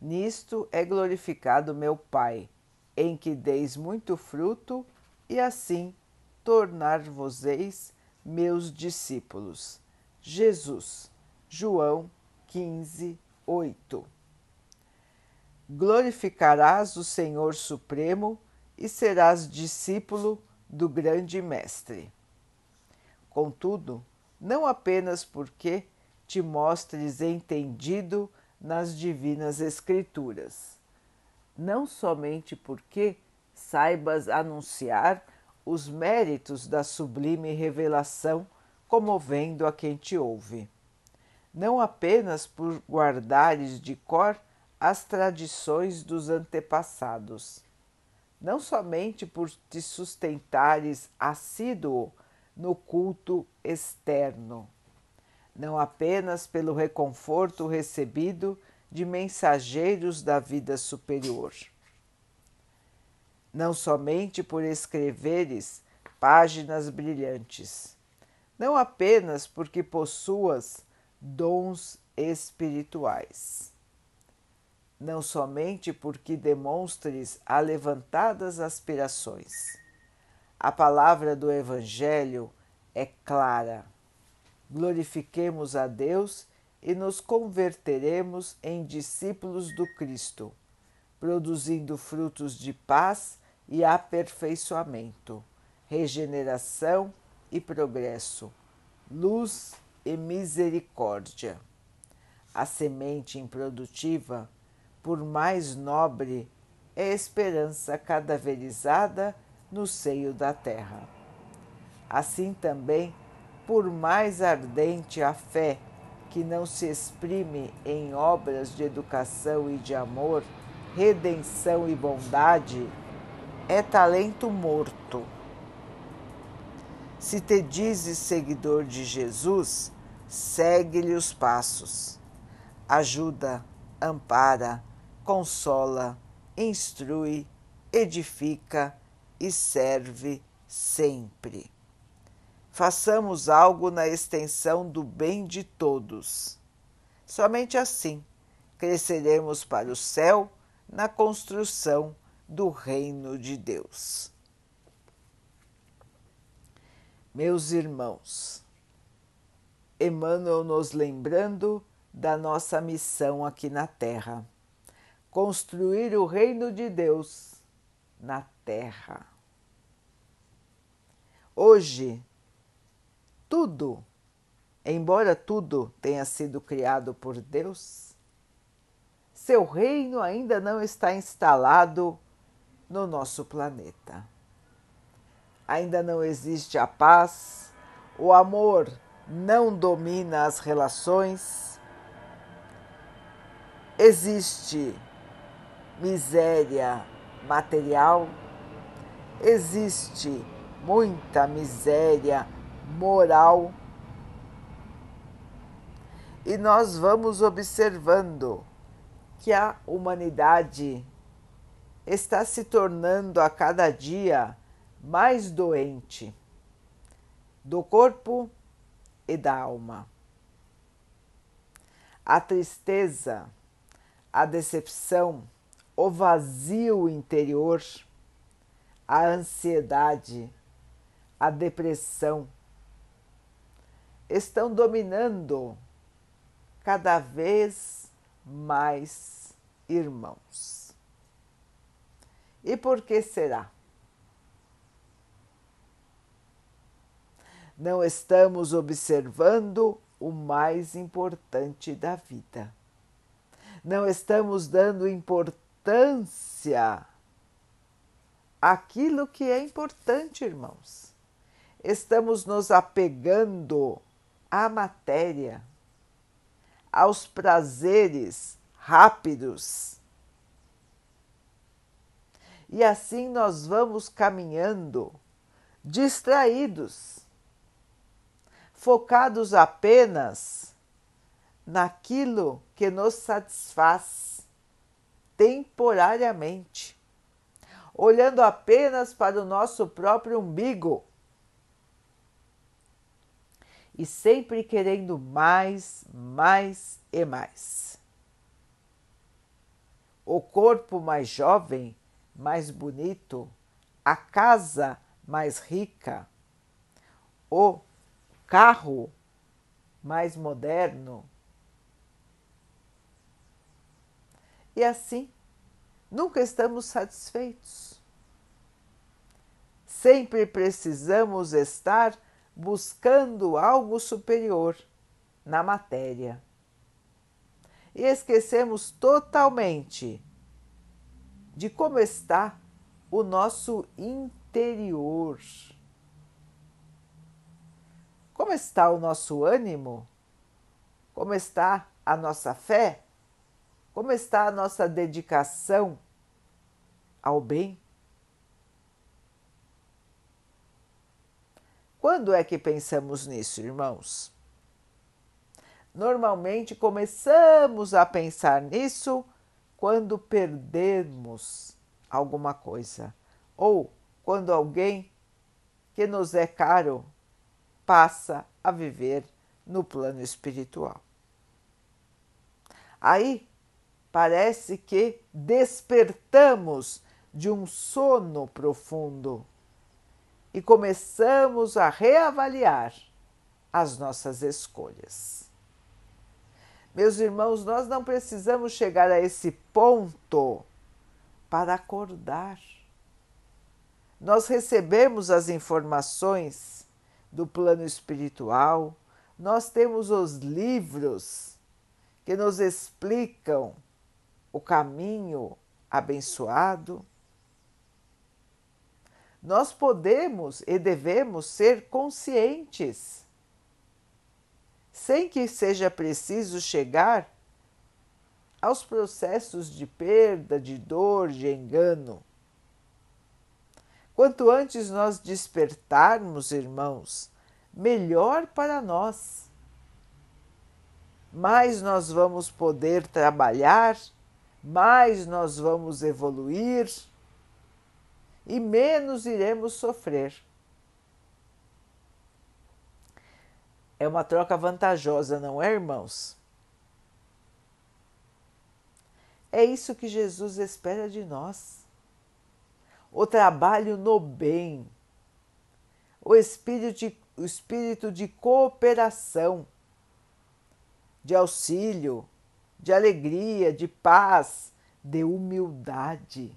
Nisto é glorificado meu Pai, em que deis muito fruto, e assim tornar-vos-eis meus discípulos. Jesus, João 15, 8. Glorificarás o Senhor Supremo e serás discípulo do grande Mestre. Contudo, não apenas porque te mostres entendido nas Divinas Escrituras. Não somente porque saibas anunciar os méritos da sublime revelação, comovendo a quem te ouve. Não apenas por guardares de cor as tradições dos antepassados. Não somente por te sustentares assíduo no culto externo não apenas pelo reconforto recebido de mensageiros da vida superior. Não somente por escreveres páginas brilhantes, não apenas porque possuas dons espirituais. Não somente porque demonstres alevantadas aspirações. A palavra do Evangelho é clara glorifiquemos a Deus e nos converteremos em discípulos do Cristo, produzindo frutos de paz e aperfeiçoamento, regeneração e progresso, luz e misericórdia. A semente improdutiva, por mais nobre, é esperança cadaverizada no seio da terra. Assim também por mais ardente a fé que não se exprime em obras de educação e de amor, redenção e bondade, é talento morto. Se te dizes seguidor de Jesus, segue-lhe os passos. Ajuda, ampara, consola, instrui, edifica e serve sempre façamos algo na extensão do bem de todos. Somente assim cresceremos para o céu na construção do reino de Deus. Meus irmãos, Emmanuel nos lembrando da nossa missão aqui na Terra: construir o reino de Deus na Terra. Hoje, tudo, embora tudo tenha sido criado por Deus, seu reino ainda não está instalado no nosso planeta. Ainda não existe a paz, o amor não domina as relações, existe miséria material, existe muita miséria moral. E nós vamos observando que a humanidade está se tornando a cada dia mais doente do corpo e da alma. A tristeza, a decepção, o vazio interior, a ansiedade, a depressão, estão dominando cada vez mais irmãos. E por que será? Não estamos observando o mais importante da vida. Não estamos dando importância àquilo que é importante, irmãos. Estamos nos apegando à matéria, aos prazeres rápidos. E assim nós vamos caminhando, distraídos, focados apenas naquilo que nos satisfaz temporariamente, olhando apenas para o nosso próprio umbigo e sempre querendo mais, mais e mais. O corpo mais jovem, mais bonito, a casa mais rica, o carro mais moderno. E assim, nunca estamos satisfeitos. Sempre precisamos estar buscando algo superior na matéria. E esquecemos totalmente de como está o nosso interior. Como está o nosso ânimo? Como está a nossa fé? Como está a nossa dedicação ao bem? Quando é que pensamos nisso, irmãos? Normalmente começamos a pensar nisso quando perdemos alguma coisa ou quando alguém que nos é caro passa a viver no plano espiritual. Aí parece que despertamos de um sono profundo e começamos a reavaliar as nossas escolhas. Meus irmãos, nós não precisamos chegar a esse ponto para acordar. Nós recebemos as informações do plano espiritual, nós temos os livros que nos explicam o caminho abençoado nós podemos e devemos ser conscientes, sem que seja preciso chegar aos processos de perda, de dor, de engano. Quanto antes nós despertarmos, irmãos, melhor para nós. Mais nós vamos poder trabalhar, mais nós vamos evoluir e menos iremos sofrer. É uma troca vantajosa, não é, irmãos? É isso que Jesus espera de nós. O trabalho no bem, o espírito de, o espírito de cooperação, de auxílio, de alegria, de paz, de humildade.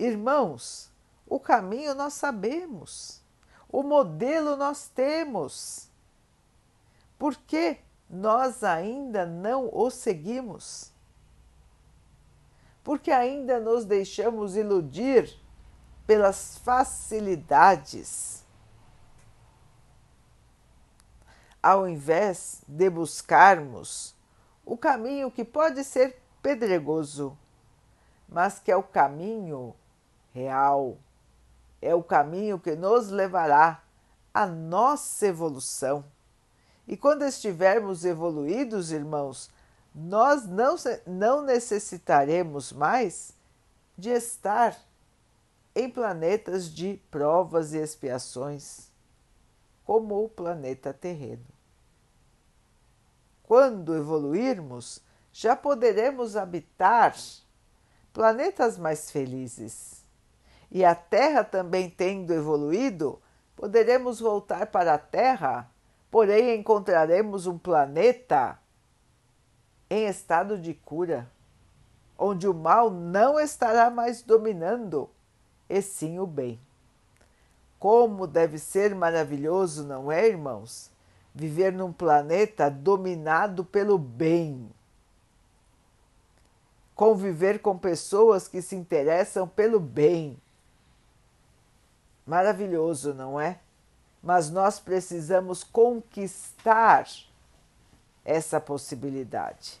Irmãos, o caminho nós sabemos, o modelo nós temos. Por que nós ainda não o seguimos? Porque ainda nos deixamos iludir pelas facilidades, ao invés de buscarmos o caminho que pode ser pedregoso, mas que é o caminho real. É o caminho que nos levará à nossa evolução. E quando estivermos evoluídos, irmãos, nós não, não necessitaremos mais de estar em planetas de provas e expiações, como o planeta terreno. Quando evoluirmos, já poderemos habitar planetas mais felizes e a Terra também tendo evoluído, poderemos voltar para a Terra, porém encontraremos um planeta em estado de cura, onde o mal não estará mais dominando, e sim o bem. Como deve ser maravilhoso, não é, irmãos? Viver num planeta dominado pelo bem. Conviver com pessoas que se interessam pelo bem Maravilhoso, não é? Mas nós precisamos conquistar essa possibilidade.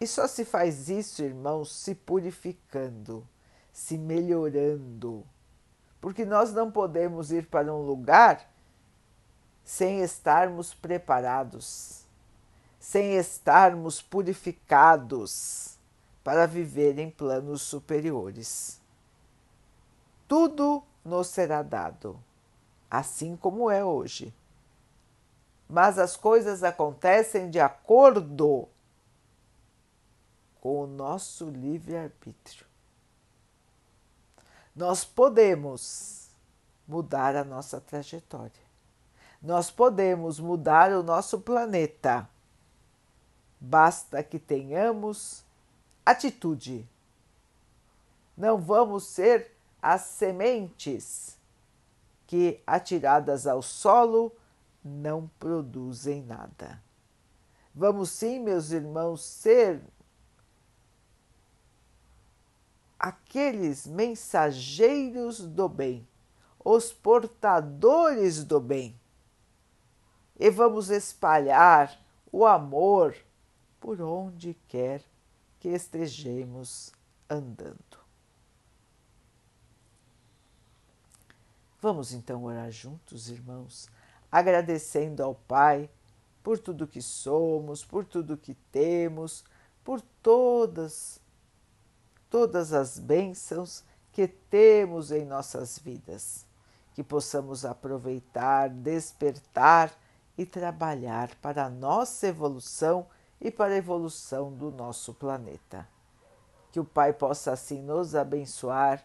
E só se faz isso, irmãos, se purificando, se melhorando. Porque nós não podemos ir para um lugar sem estarmos preparados, sem estarmos purificados para viver em planos superiores. Tudo nos será dado, assim como é hoje. Mas as coisas acontecem de acordo com o nosso livre-arbítrio. Nós podemos mudar a nossa trajetória. Nós podemos mudar o nosso planeta. Basta que tenhamos atitude. Não vamos ser as sementes que, atiradas ao solo, não produzem nada. Vamos sim, meus irmãos, ser aqueles mensageiros do bem, os portadores do bem. E vamos espalhar o amor por onde quer que estejamos andando. Vamos então orar juntos, irmãos, agradecendo ao Pai por tudo que somos, por tudo que temos, por todas todas as bênçãos que temos em nossas vidas, que possamos aproveitar, despertar e trabalhar para a nossa evolução e para a evolução do nosso planeta. Que o Pai possa assim nos abençoar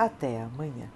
Até amanhã.